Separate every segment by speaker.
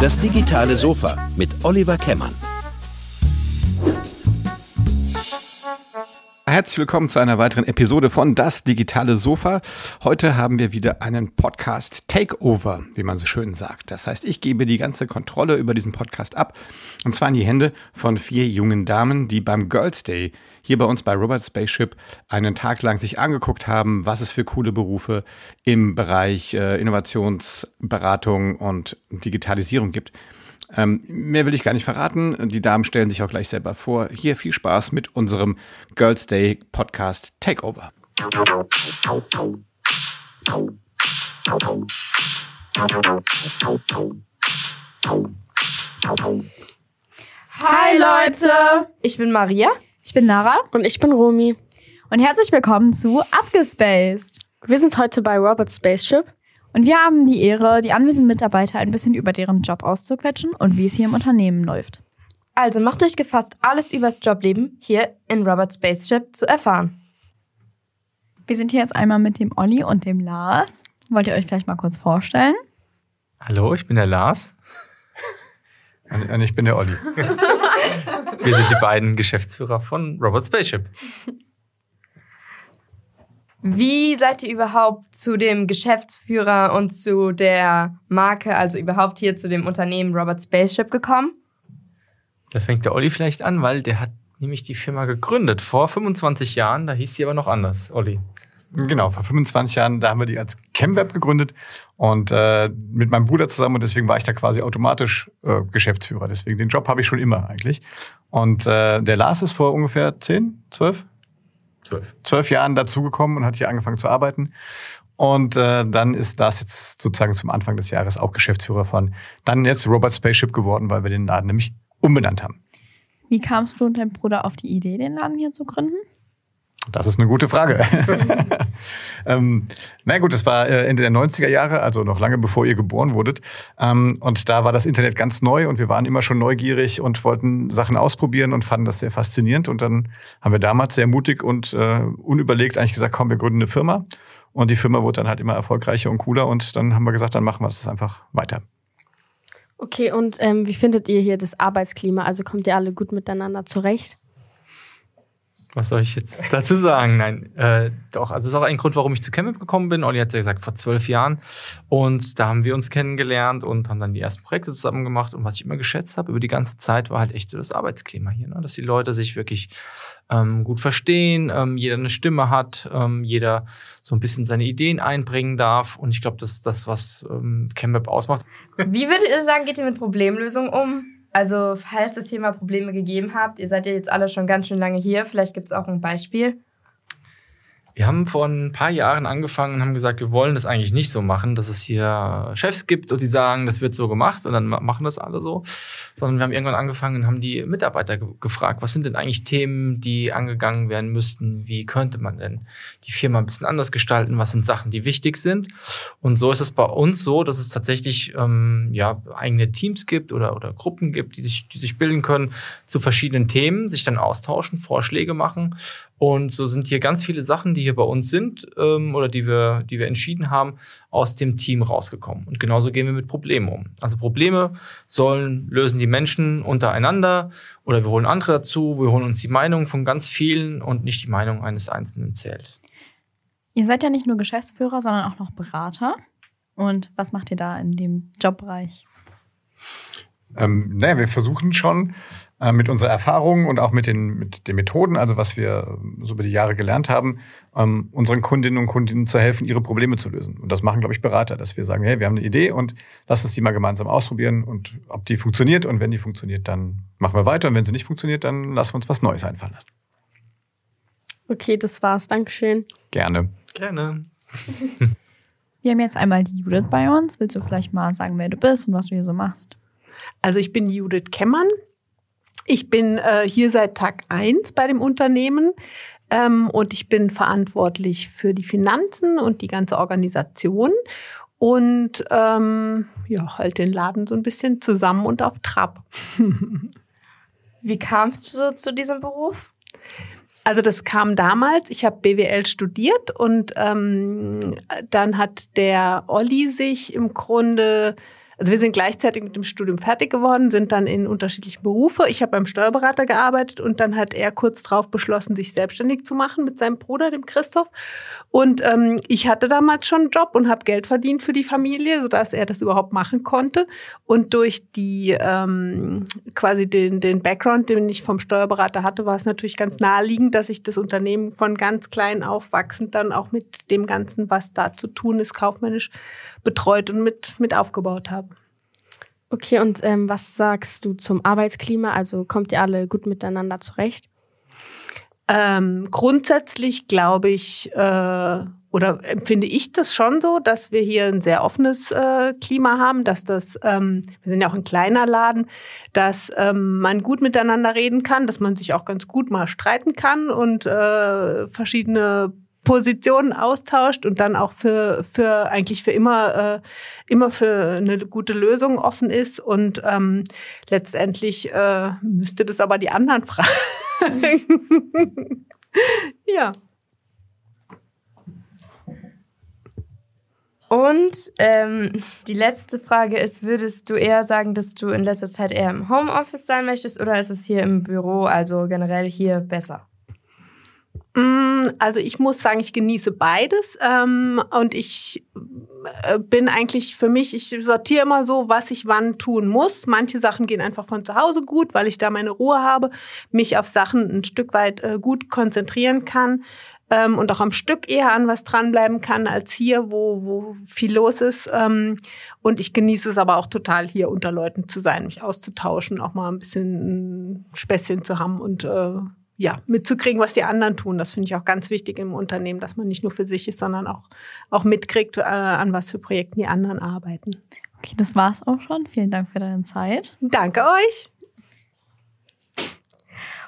Speaker 1: Das digitale Sofa mit Oliver Kemmern.
Speaker 2: Herzlich willkommen zu einer weiteren Episode von Das digitale Sofa. Heute haben wir wieder einen Podcast Takeover, wie man so schön sagt. Das heißt, ich gebe die ganze Kontrolle über diesen Podcast ab und zwar in die Hände von vier jungen Damen, die beim Girls Day hier bei uns bei Robert Spaceship einen Tag lang sich angeguckt haben, was es für coole Berufe im Bereich äh, Innovationsberatung und Digitalisierung gibt. Ähm, mehr will ich gar nicht verraten. Die Damen stellen sich auch gleich selber vor. Hier viel Spaß mit unserem Girls Day Podcast Takeover.
Speaker 3: Hi Leute, ich bin Maria.
Speaker 4: Ich bin Nara.
Speaker 5: Und ich bin Romi.
Speaker 4: Und herzlich willkommen zu Abgespaced.
Speaker 5: Wir sind heute bei Robert Spaceship
Speaker 4: und wir haben die Ehre, die anwesenden Mitarbeiter ein bisschen über deren Job auszuquetschen und wie es hier im Unternehmen läuft.
Speaker 3: Also macht euch gefasst, alles übers Jobleben hier in Robert Spaceship zu erfahren.
Speaker 4: Wir sind hier jetzt einmal mit dem Olli und dem Lars. Wollt ihr euch vielleicht mal kurz vorstellen?
Speaker 6: Hallo, ich bin der Lars.
Speaker 2: Und ich bin der Olli.
Speaker 6: Wir sind die beiden Geschäftsführer von Robot Spaceship.
Speaker 3: Wie seid ihr überhaupt zu dem Geschäftsführer und zu der Marke, also überhaupt hier zu dem Unternehmen Robert Spaceship gekommen?
Speaker 6: Da fängt der Olli vielleicht an, weil der hat nämlich die Firma gegründet vor 25 Jahren. Da hieß sie aber noch anders, Olli.
Speaker 2: Genau, vor 25 Jahren, da haben wir die als ChemWeb gegründet und äh, mit meinem Bruder zusammen und deswegen war ich da quasi automatisch äh, Geschäftsführer. Deswegen den Job habe ich schon immer eigentlich. Und äh, der Lars ist vor ungefähr 10, 12? zwölf, zwölf Jahren dazugekommen und hat hier angefangen zu arbeiten. Und äh, dann ist das jetzt sozusagen zum Anfang des Jahres auch Geschäftsführer von dann jetzt Robot Spaceship geworden, weil wir den Laden nämlich umbenannt haben.
Speaker 4: Wie kamst du und dein Bruder auf die Idee, den Laden hier zu gründen?
Speaker 2: Das ist eine gute Frage. ähm, na gut, das war äh, Ende der 90er Jahre, also noch lange bevor ihr geboren wurdet. Ähm, und da war das Internet ganz neu und wir waren immer schon neugierig und wollten Sachen ausprobieren und fanden das sehr faszinierend. Und dann haben wir damals sehr mutig und äh, unüberlegt eigentlich gesagt, komm, wir gründen eine Firma. Und die Firma wurde dann halt immer erfolgreicher und cooler. Und dann haben wir gesagt, dann machen wir das einfach weiter.
Speaker 5: Okay, und ähm, wie findet ihr hier das Arbeitsklima? Also kommt ihr alle gut miteinander zurecht?
Speaker 6: Was soll ich jetzt dazu sagen? Nein, äh, doch, also das ist auch ein Grund, warum ich zu Chemip gekommen bin. Olli hat ja gesagt, vor zwölf Jahren. Und da haben wir uns kennengelernt und haben dann die ersten Projekte zusammen gemacht. Und was ich immer geschätzt habe über die ganze Zeit, war halt echt so das Arbeitsklima hier. Ne? Dass die Leute sich wirklich ähm, gut verstehen, ähm, jeder eine Stimme hat, ähm, jeder so ein bisschen seine Ideen einbringen darf. Und ich glaube, das ist das, was ähm, Chemip ausmacht.
Speaker 3: Wie würdet ihr sagen, geht ihr mit Problemlösungen um? Also, falls es hier mal Probleme gegeben habt, ihr seid ja jetzt alle schon ganz schön lange hier, vielleicht gibt es auch ein Beispiel.
Speaker 6: Wir haben vor ein paar Jahren angefangen und haben gesagt, wir wollen das eigentlich nicht so machen, dass es hier Chefs gibt und die sagen, das wird so gemacht und dann machen das alle so, sondern wir haben irgendwann angefangen und haben die Mitarbeiter ge gefragt, was sind denn eigentlich Themen, die angegangen werden müssten, wie könnte man denn die Firma ein bisschen anders gestalten, was sind Sachen, die wichtig sind? Und so ist es bei uns so, dass es tatsächlich ähm, ja, eigene Teams gibt oder, oder Gruppen gibt, die sich, die sich bilden können zu verschiedenen Themen, sich dann austauschen, Vorschläge machen. Und so sind hier ganz viele Sachen, die hier bei uns sind ähm, oder die wir, die wir entschieden haben, aus dem Team rausgekommen. Und genauso gehen wir mit Problemen um. Also Probleme sollen lösen die Menschen untereinander oder wir holen andere dazu, wir holen uns die Meinung von ganz vielen und nicht die Meinung eines Einzelnen zählt.
Speaker 4: Ihr seid ja nicht nur Geschäftsführer, sondern auch noch Berater. Und was macht ihr da in dem Jobbereich?
Speaker 2: Ähm, naja, wir versuchen schon äh, mit unserer Erfahrung und auch mit den, mit den Methoden, also was wir so über die Jahre gelernt haben, ähm, unseren Kundinnen und Kundinnen zu helfen, ihre Probleme zu lösen. Und das machen, glaube ich, Berater, dass wir sagen, hey, wir haben eine Idee und lass uns die mal gemeinsam ausprobieren und ob die funktioniert. Und wenn die funktioniert, dann machen wir weiter. Und wenn sie nicht funktioniert, dann lassen wir uns was Neues einfallen.
Speaker 5: Okay, das war's. Dankeschön.
Speaker 2: Gerne.
Speaker 6: Gerne.
Speaker 4: Wir haben jetzt einmal die Judith bei uns. Willst du vielleicht mal sagen, wer du bist und was du hier so machst?
Speaker 7: Also ich bin Judith Kemmern. Ich bin äh, hier seit Tag 1 bei dem Unternehmen ähm, und ich bin verantwortlich für die Finanzen und die ganze Organisation und ähm, ja, halt den Laden so ein bisschen zusammen und auf Trab.
Speaker 3: Wie kamst du so zu diesem Beruf?
Speaker 7: Also das kam damals, ich habe BWL studiert und ähm, dann hat der Olli sich im Grunde also wir sind gleichzeitig mit dem Studium fertig geworden, sind dann in unterschiedliche Berufe. Ich habe beim Steuerberater gearbeitet und dann hat er kurz darauf beschlossen, sich selbstständig zu machen mit seinem Bruder, dem Christoph. Und ähm, ich hatte damals schon einen Job und habe Geld verdient für die Familie, sodass er das überhaupt machen konnte. Und durch die ähm, quasi den, den Background, den ich vom Steuerberater hatte, war es natürlich ganz naheliegend, dass ich das Unternehmen von ganz klein aufwachsend dann auch mit dem Ganzen, was da zu tun ist, kaufmännisch betreut und mit, mit aufgebaut habe.
Speaker 5: Okay, und ähm, was sagst du zum Arbeitsklima? Also kommt ihr alle gut miteinander zurecht?
Speaker 7: Ähm, grundsätzlich glaube ich, äh, oder empfinde ich das schon so, dass wir hier ein sehr offenes äh, Klima haben, dass das, ähm, wir sind ja auch ein kleiner Laden, dass ähm, man gut miteinander reden kann, dass man sich auch ganz gut mal streiten kann und äh, verschiedene Positionen austauscht und dann auch für, für eigentlich für immer, äh, immer für eine gute Lösung offen ist. Und ähm, letztendlich äh, müsste das aber die anderen fragen. ja.
Speaker 3: Und ähm, die letzte Frage ist, würdest du eher sagen, dass du in letzter Zeit eher im Homeoffice sein möchtest oder ist es hier im Büro, also generell hier besser?
Speaker 7: Mm, also ich muss sagen, ich genieße beides ähm, und ich äh, bin eigentlich für mich, ich sortiere immer so, was ich wann tun muss. Manche Sachen gehen einfach von zu Hause gut, weil ich da meine Ruhe habe, mich auf Sachen ein Stück weit äh, gut konzentrieren kann ähm, und auch am Stück eher an was dranbleiben kann als hier, wo, wo viel los ist. Ähm, und ich genieße es aber auch total, hier unter Leuten zu sein, mich auszutauschen, auch mal ein bisschen Späßchen zu haben und äh, ja, mitzukriegen, was die anderen tun. Das finde ich auch ganz wichtig im Unternehmen, dass man nicht nur für sich ist, sondern auch, auch mitkriegt, äh, an was für Projekten die anderen arbeiten.
Speaker 4: Okay, das war's auch schon. Vielen Dank für deine Zeit.
Speaker 7: Danke euch.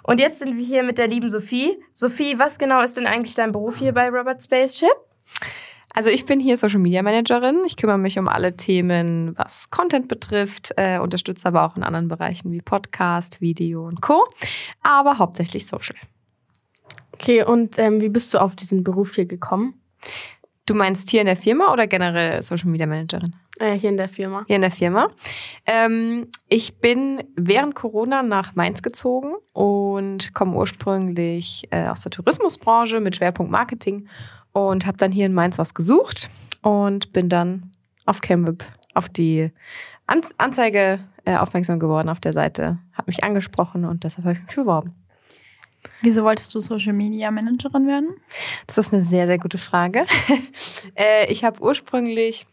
Speaker 3: Und jetzt sind wir hier mit der lieben Sophie. Sophie, was genau ist denn eigentlich dein Beruf hier bei Robert Spaceship?
Speaker 8: Also ich bin hier Social Media Managerin. Ich kümmere mich um alle Themen, was Content betrifft, äh, unterstütze aber auch in anderen Bereichen wie Podcast, Video und Co. Aber hauptsächlich Social.
Speaker 5: Okay, und ähm, wie bist du auf diesen Beruf hier gekommen?
Speaker 8: Du meinst hier in der Firma oder generell Social Media Managerin?
Speaker 5: Äh, hier in der Firma.
Speaker 8: Hier in der Firma. Ähm, ich bin während Corona nach Mainz gezogen und komme ursprünglich äh, aus der Tourismusbranche mit Schwerpunkt Marketing und habe dann hier in Mainz was gesucht und bin dann auf CamWeb auf die An Anzeige äh, aufmerksam geworden auf der Seite, habe mich angesprochen und deshalb habe ich mich beworben.
Speaker 4: Wieso wolltest du Social Media Managerin werden?
Speaker 8: Das ist eine sehr, sehr gute Frage. äh, ich habe ursprünglich,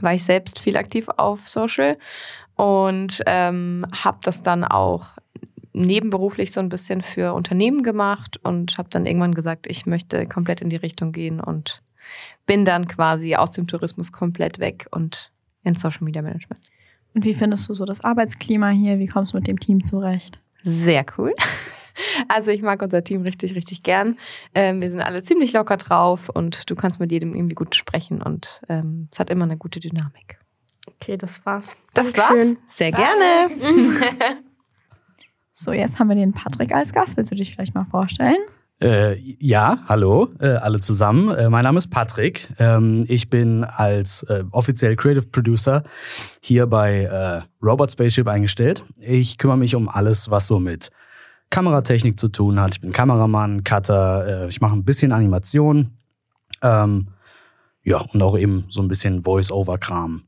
Speaker 8: war ich selbst viel aktiv auf Social und ähm, habe das dann auch nebenberuflich so ein bisschen für Unternehmen gemacht und habe dann irgendwann gesagt, ich möchte komplett in die Richtung gehen und bin dann quasi aus dem Tourismus komplett weg und in Social Media Management.
Speaker 4: Und wie findest du so das Arbeitsklima hier? Wie kommst du mit dem Team zurecht?
Speaker 8: Sehr cool. Also ich mag unser Team richtig, richtig gern. Ähm, wir sind alle ziemlich locker drauf und du kannst mit jedem irgendwie gut sprechen und ähm, es hat immer eine gute Dynamik.
Speaker 5: Okay, das war's.
Speaker 8: Das Dankeschön. war's. Sehr Bye. gerne.
Speaker 4: So, jetzt haben wir den Patrick als Gast. Willst du dich vielleicht mal vorstellen?
Speaker 9: Äh, ja, hallo, äh, alle zusammen. Äh, mein Name ist Patrick. Ähm, ich bin als äh, offiziell Creative Producer hier bei äh, Robot Spaceship eingestellt. Ich kümmere mich um alles, was so mit Kameratechnik zu tun hat. Ich bin Kameramann, Cutter, äh, ich mache ein bisschen Animation. Ähm, ja, und auch eben so ein bisschen Voice-Over-Kram.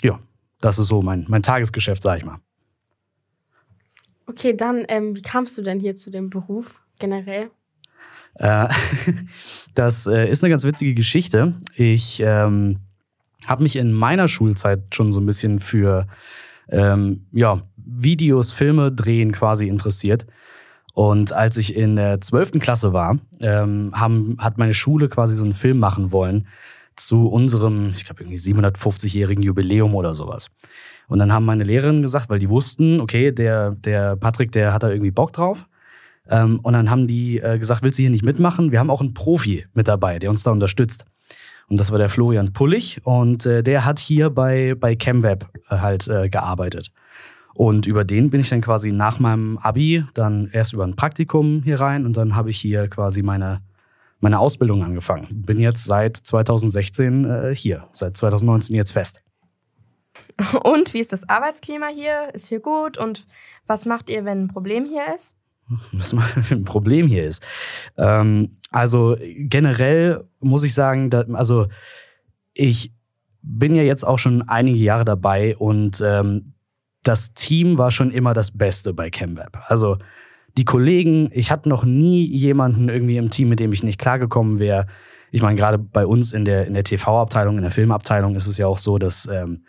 Speaker 9: Ja, das ist so mein, mein Tagesgeschäft, sag ich mal.
Speaker 5: Okay, dann, ähm, wie kamst du denn hier zu dem Beruf generell?
Speaker 9: Äh, das äh, ist eine ganz witzige Geschichte. Ich ähm, habe mich in meiner Schulzeit schon so ein bisschen für ähm, ja, Videos, Filme drehen quasi interessiert. Und als ich in der zwölften Klasse war, ähm, haben, hat meine Schule quasi so einen Film machen wollen zu unserem, ich glaube, irgendwie 750-jährigen Jubiläum oder sowas. Und dann haben meine Lehrerinnen gesagt, weil die wussten, okay, der, der Patrick, der hat da irgendwie Bock drauf. Ähm, und dann haben die äh, gesagt, willst du hier nicht mitmachen? Wir haben auch einen Profi mit dabei, der uns da unterstützt. Und das war der Florian Pullig und äh, der hat hier bei, bei ChemWeb äh, halt äh, gearbeitet. Und über den bin ich dann quasi nach meinem Abi dann erst über ein Praktikum hier rein und dann habe ich hier quasi meine, meine Ausbildung angefangen. Bin jetzt seit 2016 äh, hier, seit 2019 jetzt fest.
Speaker 3: Und wie ist das Arbeitsklima hier? Ist hier gut? Und was macht ihr, wenn ein Problem hier ist?
Speaker 9: Was ein Problem hier ist. Ähm, also generell muss ich sagen, dass, also ich bin ja jetzt auch schon einige Jahre dabei und ähm, das Team war schon immer das Beste bei ChemWeb. Also die Kollegen, ich hatte noch nie jemanden irgendwie im Team, mit dem ich nicht klargekommen wäre. Ich meine, gerade bei uns in der, in der TV-Abteilung, in der Filmabteilung ist es ja auch so, dass ähm,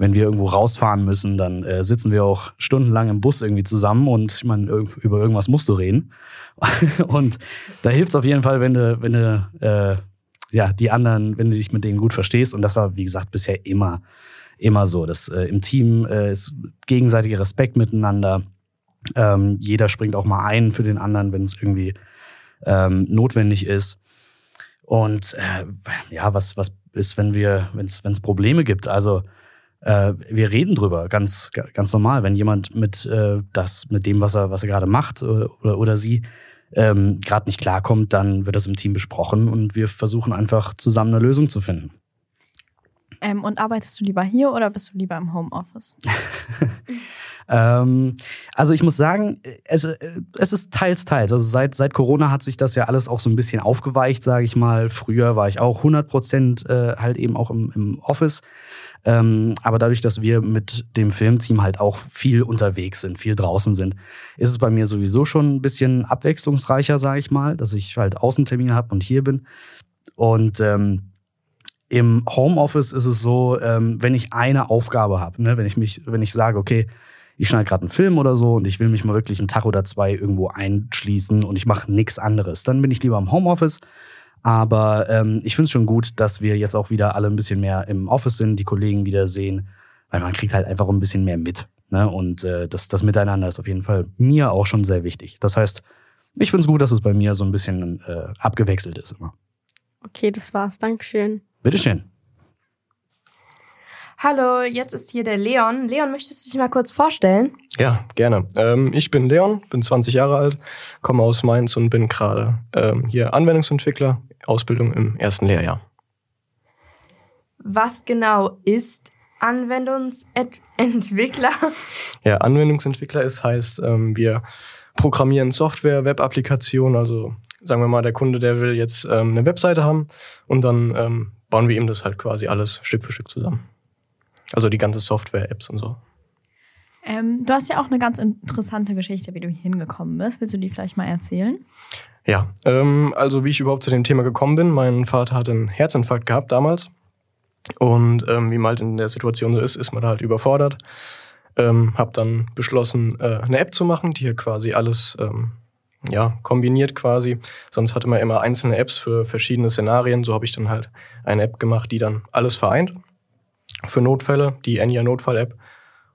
Speaker 9: wenn wir irgendwo rausfahren müssen, dann äh, sitzen wir auch stundenlang im Bus irgendwie zusammen und ich meine, über irgendwas musst du reden. und da hilft es auf jeden Fall, wenn du, wenn du äh, ja, die anderen, wenn du dich mit denen gut verstehst. Und das war, wie gesagt, bisher immer, immer so. Das äh, im Team äh, ist gegenseitiger Respekt miteinander. Ähm, jeder springt auch mal ein für den anderen, wenn es irgendwie ähm, notwendig ist. Und äh, ja, was, was ist, wenn wir, wenn es Probleme gibt? Also äh, wir reden drüber, ganz, ganz normal. Wenn jemand mit äh, das, mit dem, was er, was er gerade macht oder, oder sie ähm, gerade nicht klarkommt, dann wird das im Team besprochen und wir versuchen einfach zusammen eine Lösung zu finden.
Speaker 4: Ähm, und arbeitest du lieber hier oder bist du lieber im Homeoffice?
Speaker 9: ähm, also ich muss sagen, es, es ist teils, teils. Also seit, seit Corona hat sich das ja alles auch so ein bisschen aufgeweicht, sage ich mal. Früher war ich auch 100 Prozent äh, halt eben auch im, im Office. Ähm, aber dadurch, dass wir mit dem Filmteam halt auch viel unterwegs sind, viel draußen sind, ist es bei mir sowieso schon ein bisschen abwechslungsreicher, sage ich mal, dass ich halt Außentermine habe und hier bin. Und ähm, im Homeoffice ist es so, ähm, wenn ich eine Aufgabe habe, ne, wenn ich mich, wenn ich sage, okay, ich schneide gerade einen Film oder so und ich will mich mal wirklich einen Tag oder zwei irgendwo einschließen und ich mache nichts anderes, dann bin ich lieber im Homeoffice aber ähm, ich finde es schon gut, dass wir jetzt auch wieder alle ein bisschen mehr im Office sind, die Kollegen wieder sehen, weil man kriegt halt einfach ein bisschen mehr mit. Ne? Und äh, das, das Miteinander ist auf jeden Fall mir auch schon sehr wichtig. Das heißt, ich finde es gut, dass es bei mir so ein bisschen äh, abgewechselt ist immer.
Speaker 5: Okay, das war's. Dankeschön.
Speaker 9: Bitteschön.
Speaker 3: Hallo, jetzt ist hier der Leon. Leon, möchtest du dich mal kurz vorstellen?
Speaker 10: Ja, gerne. Ähm, ich bin Leon, bin 20 Jahre alt, komme aus Mainz und bin gerade ähm, hier Anwendungsentwickler, Ausbildung im ersten Lehrjahr.
Speaker 3: Was genau ist Anwendungsentwickler?
Speaker 10: Ja, Anwendungsentwickler ist heißt, ähm, wir programmieren Software, Web-Applikationen, also sagen wir mal, der Kunde, der will jetzt ähm, eine Webseite haben und dann ähm, bauen wir ihm das halt quasi alles Stück für Stück zusammen. Also die ganze Software, Apps und so.
Speaker 4: Ähm, du hast ja auch eine ganz interessante Geschichte, wie du hier hingekommen bist. Willst du die vielleicht mal erzählen?
Speaker 10: Ja, ähm, also wie ich überhaupt zu dem Thema gekommen bin. Mein Vater hat einen Herzinfarkt gehabt damals. Und ähm, wie man halt in der Situation so ist, ist man halt überfordert. Ähm, hab dann beschlossen, äh, eine App zu machen, die hier quasi alles ähm, ja, kombiniert quasi. Sonst hatte man immer einzelne Apps für verschiedene Szenarien. So habe ich dann halt eine App gemacht, die dann alles vereint für Notfälle, die Enya Notfall-App.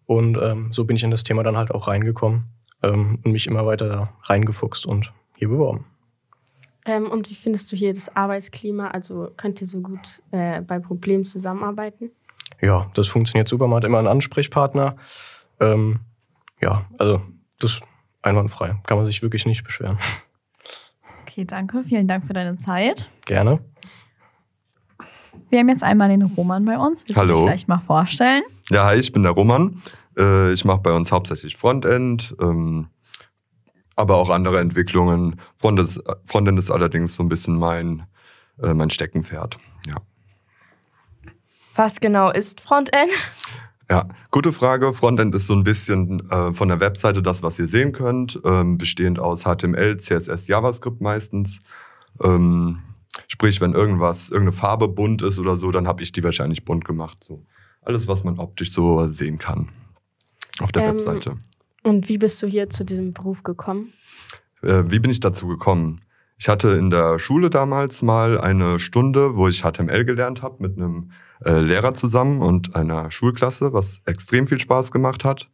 Speaker 10: Und ähm, so bin ich in das Thema dann halt auch reingekommen ähm, und mich immer weiter da reingefuchst und hier beworben.
Speaker 5: Ähm, und wie findest du hier das Arbeitsklima? Also könnt ihr so gut äh, bei Problemen zusammenarbeiten?
Speaker 10: Ja, das funktioniert super. Man hat immer einen Ansprechpartner. Ähm, ja, also das ist einwandfrei. Kann man sich wirklich nicht beschweren.
Speaker 4: Okay, danke. Vielen Dank für deine Zeit.
Speaker 10: Gerne.
Speaker 4: Wir haben jetzt einmal den Roman bei uns. Willst
Speaker 11: Hallo.
Speaker 4: du dich vielleicht mal vorstellen?
Speaker 11: Ja, hi, ich bin der Roman. Äh, ich mache bei uns hauptsächlich Frontend, ähm, aber auch andere Entwicklungen. Frontend, Frontend ist allerdings so ein bisschen mein, äh, mein Steckenpferd. Ja.
Speaker 3: Was genau ist Frontend?
Speaker 11: Ja, gute Frage. Frontend ist so ein bisschen äh, von der Webseite das, was ihr sehen könnt, ähm, bestehend aus HTML, CSS, JavaScript meistens. Ähm, sprich, wenn irgendwas, irgendeine Farbe bunt ist oder so, dann habe ich die wahrscheinlich bunt gemacht. So alles, was man optisch so sehen kann auf der
Speaker 5: Ähm,
Speaker 11: Webseite.
Speaker 5: Und wie bist du hier zu diesem Beruf gekommen?
Speaker 11: Äh, wie bin ich dazu gekommen? Ich hatte in der Schule damals mal eine Stunde, wo ich HTML gelernt habe mit einem äh, Lehrer zusammen und einer Schulklasse, was extrem viel Spaß gemacht hat.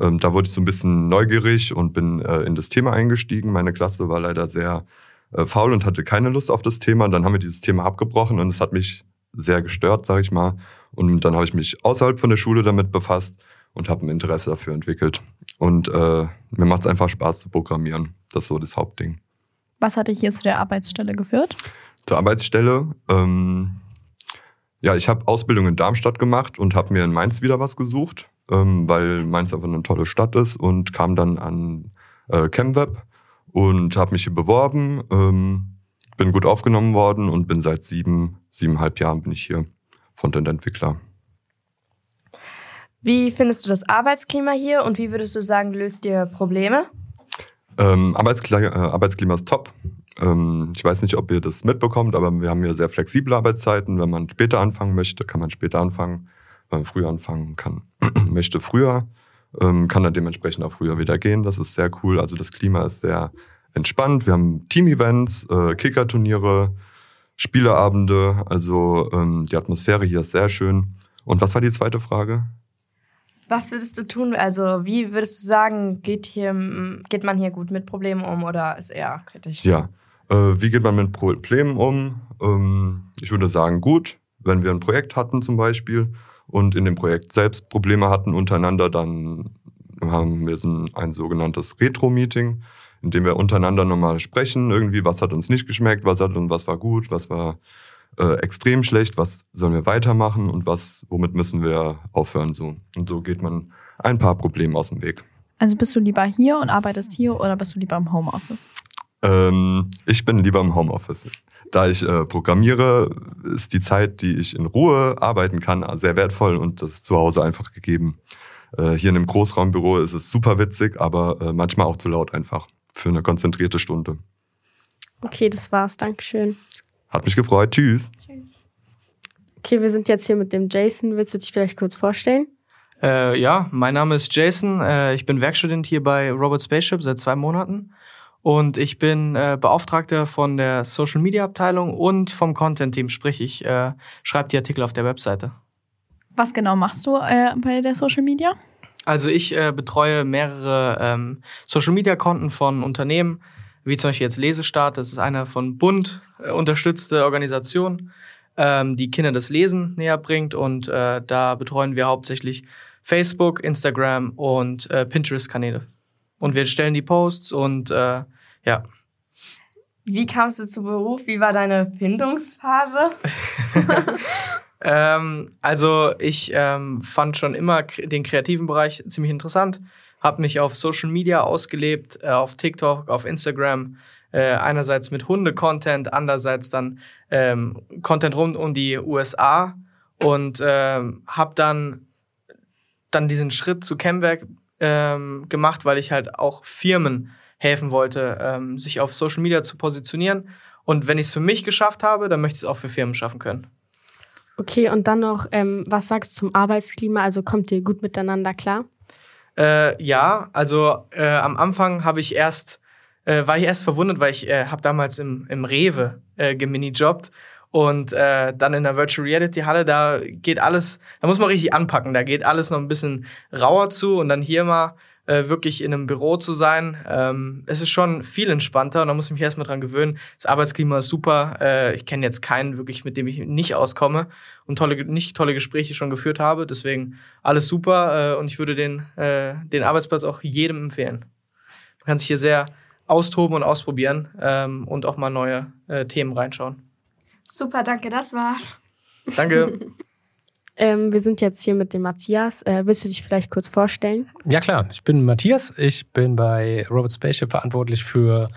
Speaker 11: Ähm, da wurde ich so ein bisschen neugierig und bin äh, in das Thema eingestiegen. Meine Klasse war leider sehr äh, faul und hatte keine Lust auf das Thema. Und dann haben wir dieses Thema abgebrochen und es hat mich sehr gestört, sage ich mal. Und dann habe ich mich außerhalb von der Schule damit befasst und habe ein Interesse dafür entwickelt. Und äh, mir macht es einfach Spaß zu programmieren. Das ist so das Hauptding.
Speaker 4: Was hat dich hier zu der Arbeitsstelle geführt?
Speaker 11: Zur Arbeitsstelle. Ähm, ja, ich habe Ausbildung in Darmstadt gemacht und habe mir in Mainz wieder was gesucht, ähm, weil Mainz einfach eine tolle Stadt ist und kam dann an äh, ChemWeb und habe mich hier beworben, ähm, bin gut aufgenommen worden und bin seit sieben, siebeneinhalb Jahren bin ich hier Frontend-Entwickler.
Speaker 3: Wie findest du das Arbeitsklima hier und wie würdest du sagen, löst dir Probleme?
Speaker 11: Ähm, Arbeitsklima, äh, Arbeitsklima ist top. Ähm, ich weiß nicht, ob ihr das mitbekommt, aber wir haben hier sehr flexible Arbeitszeiten. Wenn man später anfangen möchte, kann man später anfangen. Wenn man früher anfangen kann, möchte früher, ähm, kann dann dementsprechend auch früher wieder gehen. Das ist sehr cool. Also das Klima ist sehr entspannt. Wir haben Team-Events, äh, Kicker-Turniere, Spieleabende. Also ähm, die Atmosphäre hier ist sehr schön. Und was war die zweite Frage?
Speaker 3: Was würdest du tun? Also, wie würdest du sagen, geht, hier, geht man hier gut mit Problemen um oder ist eher kritisch?
Speaker 11: Ja, äh, wie geht man mit Problemen um? Ähm, ich würde sagen, gut. Wenn wir ein Projekt hatten zum Beispiel und in dem Projekt selbst Probleme hatten untereinander, dann haben wir ein, ein sogenanntes Retro-Meeting, in dem wir untereinander nochmal sprechen, irgendwie, was hat uns nicht geschmeckt, was hat und was war gut, was war äh, extrem schlecht, was sollen wir weitermachen und was, womit müssen wir aufhören so. Und so geht man ein paar Probleme aus dem Weg.
Speaker 4: Also bist du lieber hier und arbeitest hier oder bist du lieber im Homeoffice?
Speaker 11: Ähm, ich bin lieber im Homeoffice. Da ich äh, programmiere, ist die Zeit, die ich in Ruhe arbeiten kann, sehr wertvoll und das ist zu Hause einfach gegeben. Äh, hier in einem Großraumbüro ist es super witzig, aber äh, manchmal auch zu laut einfach für eine konzentrierte Stunde.
Speaker 5: Okay, das war's. Dankeschön.
Speaker 11: Hat mich gefreut. Tschüss. Tschüss.
Speaker 5: Okay, wir sind jetzt hier mit dem Jason. Willst du dich vielleicht kurz vorstellen?
Speaker 12: Äh, ja, mein Name ist Jason. Äh, ich bin Werkstudent hier bei Robot Spaceship seit zwei Monaten. Und ich bin äh, Beauftragter von der Social Media Abteilung und vom Content Team, sprich, ich äh, schreibe die Artikel auf der Webseite.
Speaker 4: Was genau machst du äh, bei der Social Media?
Speaker 12: Also ich äh, betreue mehrere ähm, Social Media Konten von Unternehmen, wie zum Beispiel jetzt Lesestart, das ist eine von Bund äh, unterstützte Organisation, ähm, die Kinder das Lesen näher bringt und äh, da betreuen wir hauptsächlich Facebook, Instagram und äh, Pinterest-Kanäle. Und wir stellen die Posts und äh, ja.
Speaker 3: Wie kamst du zum Beruf? Wie war deine Findungsphase?
Speaker 12: ähm, also ich ähm, fand schon immer den kreativen Bereich ziemlich interessant habe mich auf Social Media ausgelebt, äh, auf TikTok, auf Instagram. Äh, einerseits mit Hunde-Content, andererseits dann ähm, Content rund um die USA und ähm, habe dann dann diesen Schritt zu Chemwerk ähm, gemacht, weil ich halt auch Firmen helfen wollte, ähm, sich auf Social Media zu positionieren. Und wenn ich es für mich geschafft habe, dann möchte ich es auch für Firmen schaffen können.
Speaker 5: Okay, und dann noch, ähm, was sagst du zum Arbeitsklima? Also kommt ihr gut miteinander klar?
Speaker 12: Äh, ja, also äh, am Anfang habe ich erst, äh, war ich erst verwundert, weil ich äh, habe damals im, im Rewe äh, geminijobbt und äh, dann in der Virtual Reality Halle, da geht alles, da muss man richtig anpacken, da geht alles noch ein bisschen rauer zu und dann hier mal äh, wirklich in einem Büro zu sein. Ähm, es ist schon viel entspannter und da muss ich mich erstmal dran gewöhnen. Das Arbeitsklima ist super. Äh, ich kenne jetzt keinen wirklich, mit dem ich nicht auskomme und tolle, nicht tolle Gespräche schon geführt habe. Deswegen alles super äh, und ich würde den, äh, den Arbeitsplatz auch jedem empfehlen. Man kann sich hier sehr austoben und ausprobieren ähm, und auch mal neue äh, Themen reinschauen.
Speaker 3: Super, danke, das war's.
Speaker 12: Danke.
Speaker 5: Ähm, wir sind jetzt hier mit dem Matthias. Äh, willst du dich vielleicht kurz vorstellen?
Speaker 13: Ja, klar. Ich bin Matthias. Ich bin bei Robot Spaceship verantwortlich für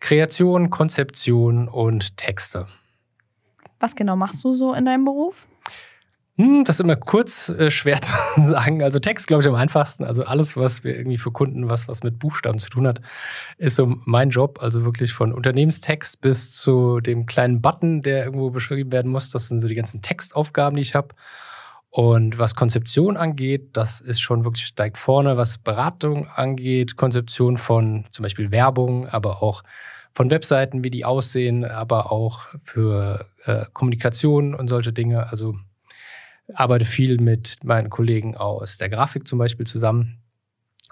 Speaker 13: Kreation, Konzeption und Texte.
Speaker 4: Was genau machst du so in deinem Beruf?
Speaker 13: Hm, das ist immer kurz äh, schwer zu sagen. Also Text, glaube ich, am einfachsten. Also alles, was wir irgendwie für Kunden, was, was mit Buchstaben zu tun hat, ist so mein Job. Also wirklich von Unternehmenstext bis zu dem kleinen Button, der irgendwo beschrieben werden muss. Das sind so die ganzen Textaufgaben, die ich habe. Und was Konzeption angeht, das ist schon wirklich steigt vorne, was Beratung angeht, Konzeption von zum Beispiel Werbung, aber auch von Webseiten, wie die aussehen, aber auch für äh, Kommunikation und solche Dinge. Also arbeite viel mit meinen Kollegen aus der Grafik zum Beispiel zusammen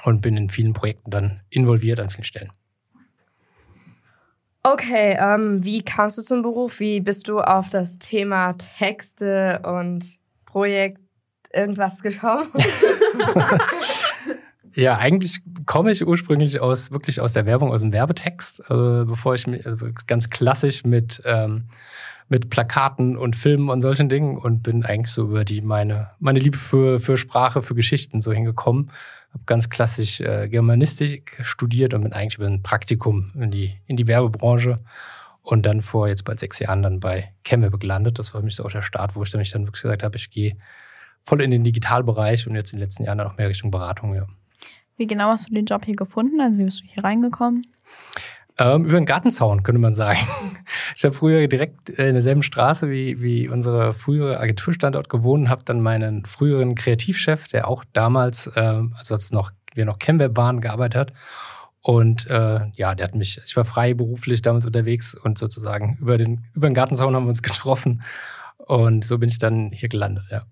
Speaker 13: und bin in vielen Projekten dann involviert an vielen Stellen.
Speaker 3: Okay, ähm, wie kamst du zum Beruf? Wie bist du auf das Thema Texte und Projekt irgendwas gekommen?
Speaker 13: Ja, eigentlich komme ich ursprünglich aus wirklich aus der Werbung, aus dem Werbetext, äh, bevor ich mich also ganz klassisch mit ähm, mit Plakaten und Filmen und solchen Dingen und bin eigentlich so über die meine meine Liebe für für Sprache, für Geschichten so hingekommen. Habe ganz klassisch äh, Germanistik studiert und bin eigentlich über ein Praktikum in die in die Werbebranche und dann vor jetzt bald sechs Jahren dann bei Chemweb gelandet. Das war für mich so auch der Start, wo ich dann mich dann wirklich gesagt habe, ich gehe voll in den Digitalbereich und jetzt in den letzten Jahren dann auch mehr Richtung Beratung, ja.
Speaker 4: Wie genau hast du den Job hier gefunden? Also wie bist du hier reingekommen?
Speaker 13: Ähm, über den Gartenzaun, könnte man sagen. Ich habe früher direkt in derselben Straße wie, wie unsere frühere Agenturstandort gewohnt, habe dann meinen früheren Kreativchef, der auch damals, äh, also als noch, wir noch Chemweb waren, gearbeitet hat. Und äh, ja, der hat mich, ich war freiberuflich damals unterwegs und sozusagen über den, über den Gartenzaun haben wir uns getroffen. Und so bin ich dann hier gelandet, ja.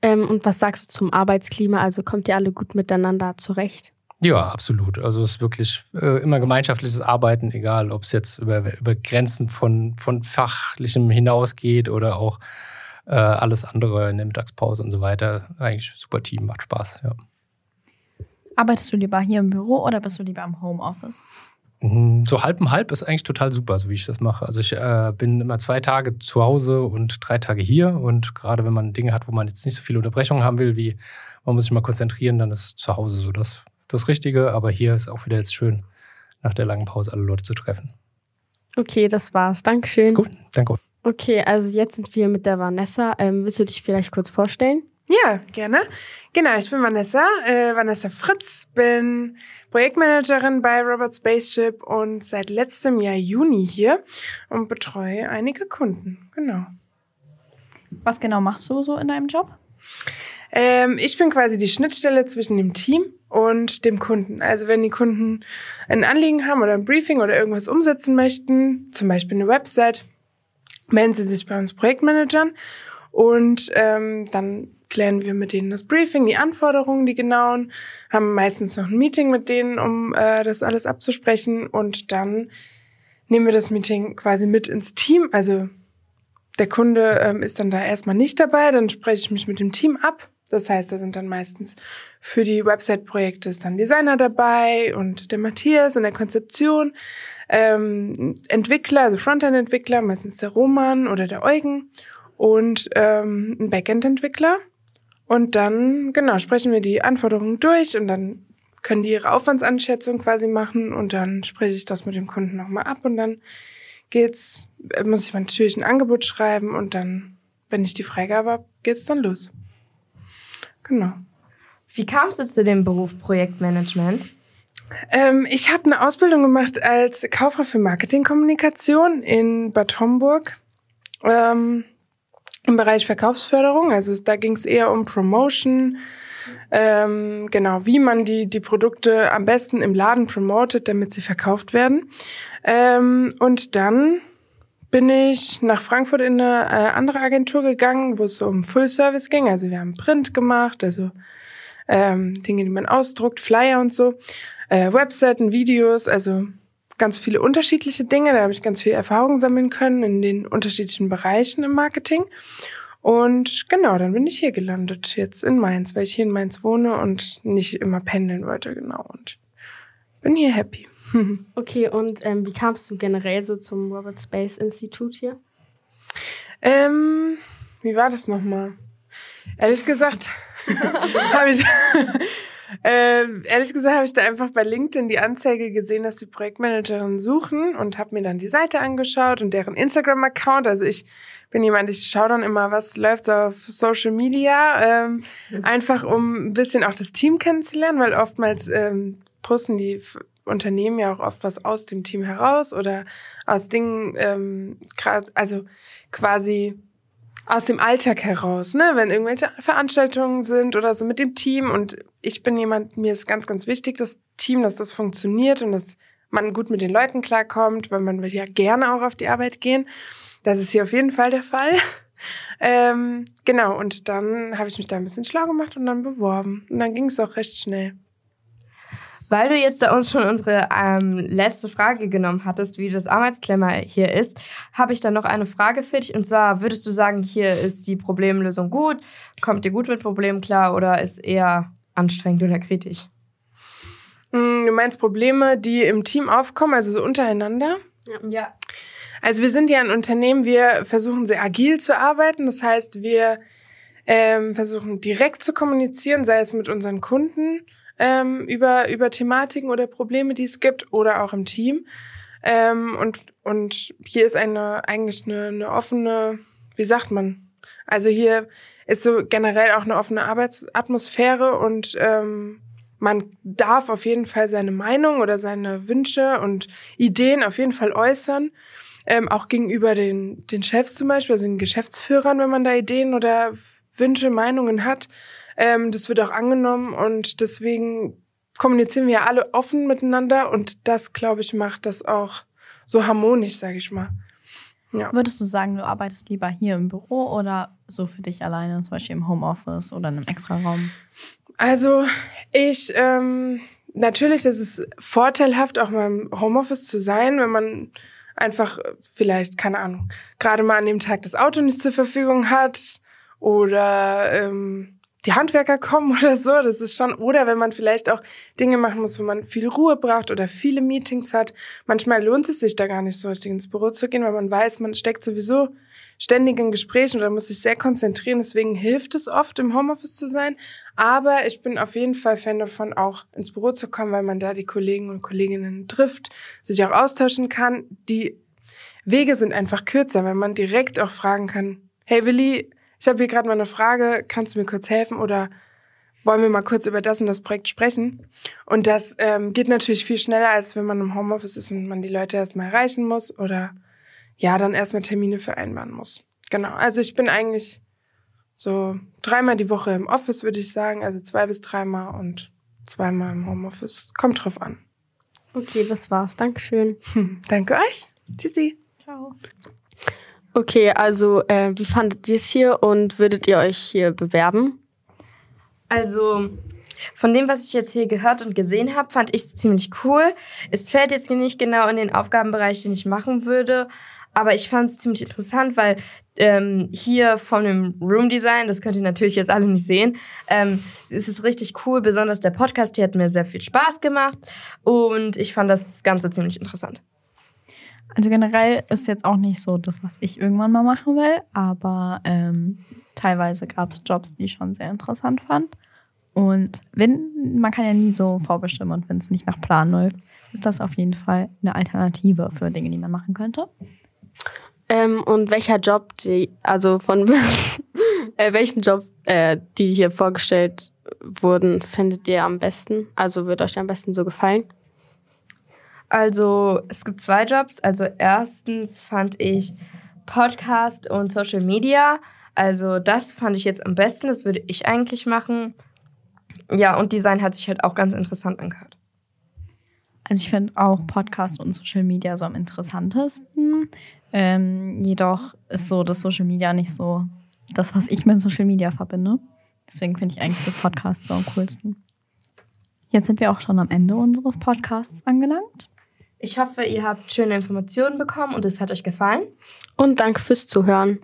Speaker 5: Ähm, und was sagst du zum Arbeitsklima? Also kommt ihr alle gut miteinander zurecht?
Speaker 13: Ja, absolut. Also es ist wirklich äh, immer gemeinschaftliches Arbeiten, egal ob es jetzt über, über Grenzen von, von Fachlichem hinausgeht oder auch äh, alles andere in der Mittagspause und so weiter. Eigentlich super Team, macht Spaß, ja.
Speaker 4: Arbeitest du lieber hier im Büro oder bist du lieber im Homeoffice?
Speaker 13: Mhm, So halb und halb ist eigentlich total super, so wie ich das mache. Also ich äh, bin immer zwei Tage zu Hause und drei Tage hier. Und gerade wenn man Dinge hat, wo man jetzt nicht so viele Unterbrechungen haben will, wie man muss sich mal konzentrieren, dann ist zu Hause so das, das Richtige. Aber hier ist auch wieder jetzt schön, nach der langen Pause alle Leute zu treffen.
Speaker 5: Okay, das war's. Dankeschön.
Speaker 13: Gut, danke.
Speaker 5: Okay, also jetzt sind wir mit der Vanessa. Ähm, willst du dich vielleicht kurz vorstellen?
Speaker 14: Ja, gerne. Genau, ich bin Vanessa, äh, Vanessa Fritz, bin Projektmanagerin bei Robert Spaceship und seit letztem Jahr Juni hier und betreue einige Kunden. Genau.
Speaker 4: Was genau machst du so in deinem Job?
Speaker 14: Ähm, ich bin quasi die Schnittstelle zwischen dem Team und dem Kunden. Also wenn die Kunden ein Anliegen haben oder ein Briefing oder irgendwas umsetzen möchten, zum Beispiel eine Website, melden sie sich bei uns Projektmanagern und ähm, dann klären wir mit denen das Briefing, die Anforderungen, die genauen, haben meistens noch ein Meeting mit denen, um äh, das alles abzusprechen und dann nehmen wir das Meeting quasi mit ins Team. Also der Kunde ähm, ist dann da erstmal nicht dabei, dann spreche ich mich mit dem Team ab. Das heißt, da sind dann meistens für die Website-Projekte ist dann Designer dabei und der Matthias in der Konzeption, ähm, Entwickler, also Frontend-Entwickler, meistens der Roman oder der Eugen und ähm, ein Backend-Entwickler. Und dann, genau, sprechen wir die Anforderungen durch und dann können die ihre Aufwandsanschätzung quasi machen und dann spreche ich das mit dem Kunden nochmal ab und dann geht's, äh, muss ich natürlich ein Angebot schreiben und dann, wenn ich die Freigabe habe, geht's dann los. Genau.
Speaker 3: Wie kamst du zu dem Beruf Projektmanagement?
Speaker 14: Ähm, ich habe eine Ausbildung gemacht als Kauffrau für Marketingkommunikation in Bad Homburg ähm, im Bereich Verkaufsförderung. Also da ging es eher um Promotion, ähm, genau, wie man die, die Produkte am besten im Laden promotet, damit sie verkauft werden. Ähm, und dann bin ich nach Frankfurt in eine äh, andere Agentur gegangen, wo es um Full Service ging. Also wir haben Print gemacht, also ähm, Dinge, die man ausdruckt, Flyer und so, äh, Webseiten, Videos, also ganz viele unterschiedliche Dinge. Da habe ich ganz viel Erfahrung sammeln können in den unterschiedlichen Bereichen im Marketing. Und genau, dann bin ich hier gelandet, jetzt in Mainz, weil ich hier in Mainz wohne und nicht immer pendeln wollte, genau. Und bin hier happy.
Speaker 5: Okay, und ähm, wie kamst du generell so zum Robert Space Institute hier?
Speaker 14: Ähm, wie war das nochmal? Ehrlich gesagt, habe ich, äh, ehrlich gesagt habe ich da einfach bei LinkedIn die Anzeige gesehen, dass die Projektmanagerinnen suchen und habe mir dann die Seite angeschaut und deren Instagram-Account. Also ich bin jemand, ich schaue dann immer, was läuft so auf Social Media, ähm, einfach um ein bisschen auch das Team kennenzulernen, weil oftmals ähm, posten die Unternehmen ja auch oft was aus dem Team heraus oder aus Dingen, ähm, also quasi aus dem Alltag heraus, ne? Wenn irgendwelche Veranstaltungen sind oder so mit dem Team. Und ich bin jemand, mir ist ganz, ganz wichtig, das Team, dass das funktioniert und dass man gut mit den Leuten klarkommt, weil man will ja gerne auch auf die Arbeit gehen. Das ist hier auf jeden Fall der Fall. Ähm, genau, und dann habe ich mich da ein bisschen schlau gemacht und dann beworben. Und dann ging es auch recht schnell.
Speaker 3: Weil du jetzt da uns schon unsere ähm, letzte Frage genommen hattest, wie das Arbeitsklima hier ist, habe ich dann noch eine Frage für dich. Und zwar, würdest du sagen, hier ist die Problemlösung gut? Kommt ihr gut mit Problemen klar oder ist eher anstrengend oder kritisch?
Speaker 14: Mm, Du meinst Probleme, die im Team aufkommen, also so untereinander?
Speaker 3: Ja.
Speaker 14: Also wir sind ja ein Unternehmen, wir versuchen sehr agil zu arbeiten. Das heißt, wir ähm, versuchen direkt zu kommunizieren, sei es mit unseren Kunden ähm, über, über Thematiken oder Probleme, die es gibt, oder auch im Team. Ähm, und, und hier ist eine eigentlich eine, eine offene, wie sagt man? Also hier ist so generell auch eine offene Arbeitsatmosphäre und ähm, man darf auf jeden Fall seine Meinung oder seine Wünsche und Ideen auf jeden Fall äußern. Ähm, auch gegenüber den, den Chefs zum Beispiel, also den Geschäftsführern, wenn man da Ideen oder Wünsche, Meinungen hat. Ähm, das wird auch angenommen und deswegen kommunizieren wir ja alle offen miteinander und das, glaube ich, macht das auch so harmonisch, sage ich mal. Ja.
Speaker 4: Würdest du sagen, du arbeitest lieber hier im Büro oder so für dich alleine, zum Beispiel im Homeoffice oder in einem Extraraum?
Speaker 14: Also ich, ähm, natürlich ist es vorteilhaft, auch mal im Homeoffice zu sein, wenn man einfach vielleicht, keine Ahnung, gerade mal an dem Tag das Auto nicht zur Verfügung hat oder ähm, die Handwerker kommen oder so. Das ist schon, oder wenn man vielleicht auch Dinge machen muss, wo man viel Ruhe braucht oder viele Meetings hat. Manchmal lohnt es sich da gar nicht so richtig ins Büro zu gehen, weil man weiß, man steckt sowieso ständig in Gesprächen oder muss sich sehr konzentrieren. Deswegen hilft es oft, im Homeoffice zu sein. Aber ich bin auf jeden Fall Fan davon, auch ins Büro zu kommen, weil man da die Kollegen und Kolleginnen trifft, sich auch austauschen kann. Die Wege sind einfach kürzer, weil man direkt auch fragen kann, hey Willi, ich habe hier gerade mal eine Frage, kannst du mir kurz helfen oder wollen wir mal kurz über das und das Projekt sprechen? Und das ähm, geht natürlich viel schneller, als wenn man im Homeoffice ist und man die Leute erstmal erreichen muss oder ja, dann erstmal Termine vereinbaren muss. Genau, also ich bin eigentlich so dreimal die Woche im Office, würde ich sagen, also zwei bis dreimal und zweimal im Homeoffice. Kommt drauf an.
Speaker 5: Okay, das war's. Dankeschön.
Speaker 14: Hm, danke euch. Tschüssi.
Speaker 4: Ciao.
Speaker 5: Okay, also äh, wie fandet ihr es hier und würdet ihr euch hier bewerben?
Speaker 3: Also, von dem, was ich jetzt hier gehört und gesehen habe, fand ich es ziemlich cool. Es fällt jetzt nicht genau in den Aufgabenbereich, den ich machen würde, aber ich fand es ziemlich interessant, weil ähm, hier von dem Room Design, das könnt ihr natürlich jetzt alle nicht sehen, ähm, ist es richtig cool. Besonders der Podcast hier hat mir sehr viel Spaß gemacht und ich fand das Ganze ziemlich interessant.
Speaker 4: Also generell ist jetzt auch nicht so das, was ich irgendwann mal machen will, aber ähm, teilweise gab es Jobs, die ich schon sehr interessant fand. Und wenn, man kann ja nie so vorbestimmen und wenn es nicht nach Plan läuft, ist das auf jeden Fall eine Alternative für Dinge, die man machen könnte.
Speaker 5: Ähm, und welcher Job, die, also von äh, welchen Job, äh, die hier vorgestellt wurden, findet ihr am besten? Also wird euch am besten so gefallen?
Speaker 3: Also es gibt zwei Jobs. Also erstens fand ich Podcast und Social Media. Also das fand ich jetzt am besten. Das würde ich eigentlich machen. Ja, und Design hat sich halt auch ganz interessant angehört.
Speaker 4: Also ich finde auch Podcast und Social Media so am interessantesten. Ähm, jedoch ist so das Social Media nicht so das, was ich mit Social Media verbinde. Deswegen finde ich eigentlich das Podcast so am coolsten. Jetzt sind wir auch schon am Ende unseres Podcasts angelangt.
Speaker 3: Ich hoffe, ihr habt schöne Informationen bekommen und es hat euch gefallen.
Speaker 5: Und danke fürs Zuhören.